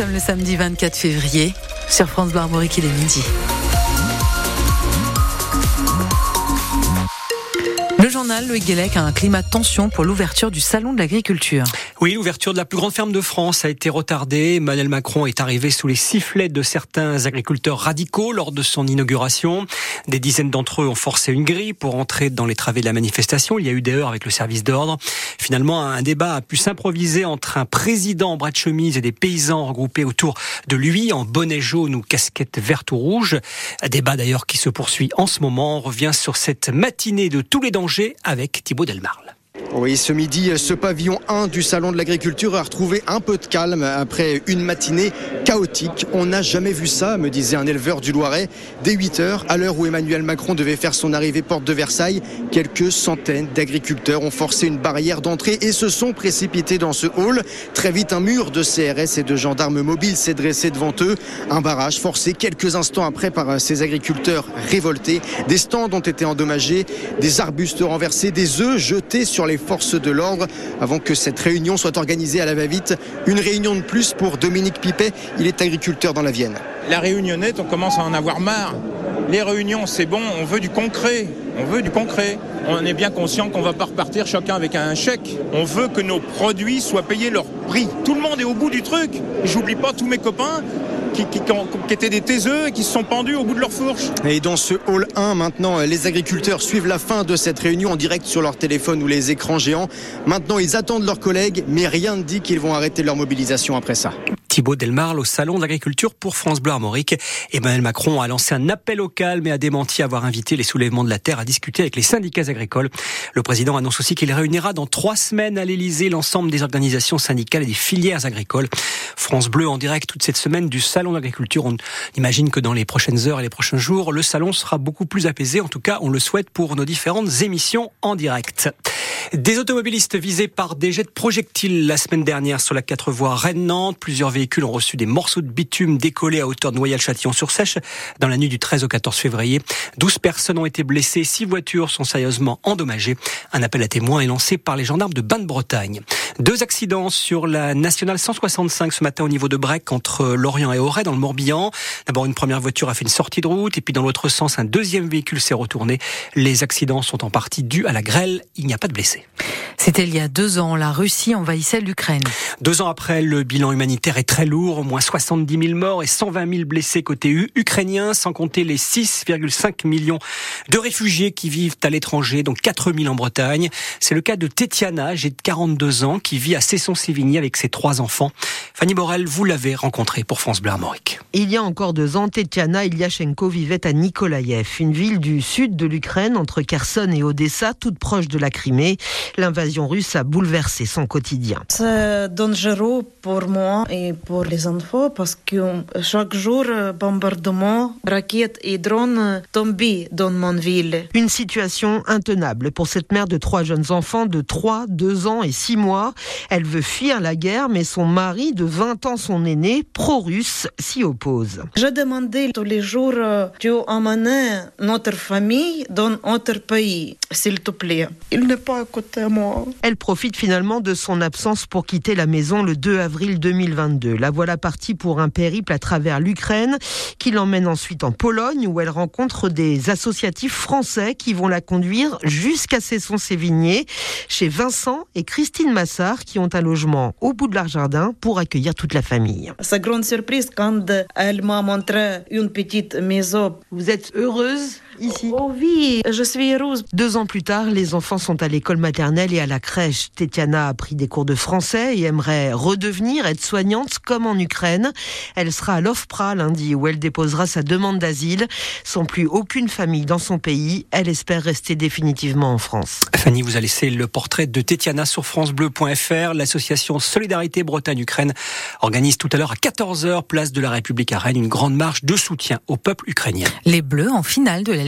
sommes le samedi 24 février. Sur France Bleu Armorique, il est midi. Journal Loïc Guélec a un climat de tension pour l'ouverture du salon de l'agriculture. Oui, l'ouverture de la plus grande ferme de France a été retardée. Emmanuel Macron est arrivé sous les sifflets de certains agriculteurs radicaux lors de son inauguration. Des dizaines d'entre eux ont forcé une grille pour entrer dans les travées de la manifestation. Il y a eu des heures avec le service d'ordre. Finalement, un débat a pu s'improviser entre un président en bras de chemise et des paysans regroupés autour de lui en bonnet jaune ou casquette verte ou rouge. Un débat d'ailleurs qui se poursuit en ce moment. On revient sur cette matinée de tous les dangers avec Thibaut Delmarle. Oui, ce midi, ce pavillon 1 du Salon de l'Agriculture a retrouvé un peu de calme après une matinée chaotique. On n'a jamais vu ça, me disait un éleveur du Loiret. Dès 8 heures, à l'heure où Emmanuel Macron devait faire son arrivée porte de Versailles, quelques centaines d'agriculteurs ont forcé une barrière d'entrée et se sont précipités dans ce hall. Très vite, un mur de CRS et de gendarmes mobiles s'est dressé devant eux. Un barrage forcé quelques instants après par ces agriculteurs révoltés. Des stands ont été endommagés, des arbustes renversés, des œufs jetés sur les forces de l'ordre avant que cette réunion soit organisée à la va-vite. Une réunion de plus pour Dominique Pipet, il est agriculteur dans la Vienne. La réunionnette, on commence à en avoir marre. Les réunions, c'est bon, on veut du concret. On veut du concret. On est bien conscient qu'on va pas repartir chacun avec un chèque. On veut que nos produits soient payés leur prix. Tout le monde est au bout du truc. J'oublie pas tous mes copains qui, étaient des taiseux et qui se sont pendus au bout de leur fourche. Et dans ce hall 1, maintenant, les agriculteurs suivent la fin de cette réunion en direct sur leur téléphone ou les écrans géants. Maintenant, ils attendent leurs collègues, mais rien ne dit qu'ils vont arrêter leur mobilisation après ça. Thibaut Delmarle au Salon de l'Agriculture pour France Bleu Armorique. Emmanuel Macron a lancé un appel au calme et a démenti avoir invité les soulèvements de la terre à discuter avec les syndicats agricoles. Le président annonce aussi qu'il réunira dans trois semaines à l'Elysée l'ensemble des organisations syndicales et des filières agricoles. France Bleu en direct toute cette semaine du Salon d'Agriculture. On imagine que dans les prochaines heures et les prochains jours, le salon sera beaucoup plus apaisé. En tout cas, on le souhaite pour nos différentes émissions en direct. Des automobilistes visés par des jets de projectiles la semaine dernière sur la 4 voies Rennes-Nantes. Plusieurs véhicules ont reçu des morceaux de bitume décollés à hauteur de Noyal-Châtillon-sur-Sèche dans la nuit du 13 au 14 février. 12 personnes ont été blessées, 6 voitures sont sérieusement endommagées. Un appel à témoins est lancé par les gendarmes de Bain-de-Bretagne. Deux accidents sur la nationale 165 ce matin au niveau de Brec entre Lorient et Auray dans le Morbihan. D'abord une première voiture a fait une sortie de route et puis dans l'autre sens un deuxième véhicule s'est retourné. Les accidents sont en partie dus à la grêle. Il n'y a pas de blessés. C'était il y a deux ans. La Russie envahissait l'Ukraine. Deux ans après, le bilan humanitaire est très lourd. Au moins 70 000 morts et 120 000 blessés côté ukrainien, sans compter les 6,5 millions de réfugiés qui vivent à l'étranger, dont 4 000 en Bretagne. C'est le cas de Tetiana, de 42 ans, qui vit à Cesson-Sévigny avec ses trois enfants. Fanny Borel, vous l'avez rencontrée pour France Bleu Armorique. Il y a encore deux ans, Tetiana Ilyashenko vivait à Nikolaïev, une ville du sud de l'Ukraine, entre Kherson et Odessa, toute proche de la Crimée. L'invasion russe a bouleversé son quotidien. C'est dangereux pour moi et pour les enfants parce que chaque jour, bombardement, raquettes et drones tombent dans mon ville. Une situation intenable pour cette mère de trois jeunes enfants de 3, 2 ans et 6 mois. Elle veut fuir la guerre, mais son mari de 20 ans, son aîné, pro-russe, s'y oppose. Je demandais tous les jours, tu emmènes notre famille dans notre pays, s'il te plaît. Il n'est pas à côté de moi. Elle profite finalement de son absence pour quitter la maison le 2 avril 2022. La voilà partie pour un périple à travers l'Ukraine qui l'emmène ensuite en Pologne où elle rencontre des associatifs français qui vont la conduire jusqu'à Cesson-Sévigné chez Vincent et Christine Massard qui ont un logement au bout de leur jardin pour accueillir toute la famille. C'est grande surprise quand elle m'a montré une petite maison. Vous êtes heureuse ici Oh oui, je suis heureuse. Deux ans plus tard, les enfants sont à l'école maternelle et à la crèche. Tetiana a pris des cours de français et aimerait redevenir aide-soignante comme en Ukraine. Elle sera à l'OFPRA lundi où elle déposera sa demande d'asile. Sans plus aucune famille dans son pays, elle espère rester définitivement en France. Fanny vous a laissé le portrait de Tetiana sur francebleu.fr. L'association Solidarité Bretagne-Ukraine organise tout à l'heure à 14h, place de la République à Rennes, une grande marche de soutien au peuple ukrainien. Les Bleus en finale de la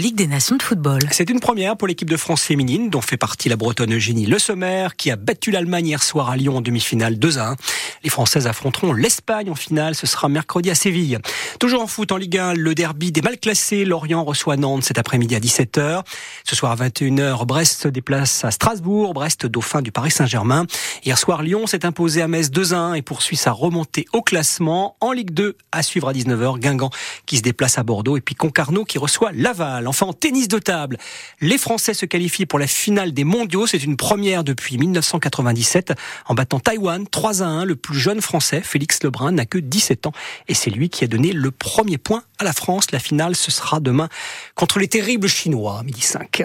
C'est une première pour l'équipe de France féminine, dont fait partie la Bretonne Eugénie Le Sommer, qui a battu l'Allemagne hier soir à Lyon en demi-finale 2 à 1. Les Françaises affronteront l'Espagne en finale, ce sera mercredi à Séville. Toujours en foot en Ligue 1, le derby des mal classés, Lorient reçoit Nantes cet après-midi à 17h. Ce soir à 21h, Brest se déplace à Strasbourg, Brest dauphin du Paris Saint-Germain. Hier soir, Lyon s'est imposé à Metz 2 à 1 et poursuit sa remontée au classement. En Ligue 2, à suivre à 19h, Guingamp qui se déplace à Bordeaux et puis Concarneau qui reçoit Laval. Enfin, en tennis de table, les Français se qualifient pour la finale des mondiaux. C'est une première depuis 1997 en battant Taïwan 3 à 1. Le plus jeune Français, Félix Lebrun, n'a que 17 ans et c'est lui qui a donné le premier point à la France. La finale, ce sera demain contre les terribles Chinois, midi 5.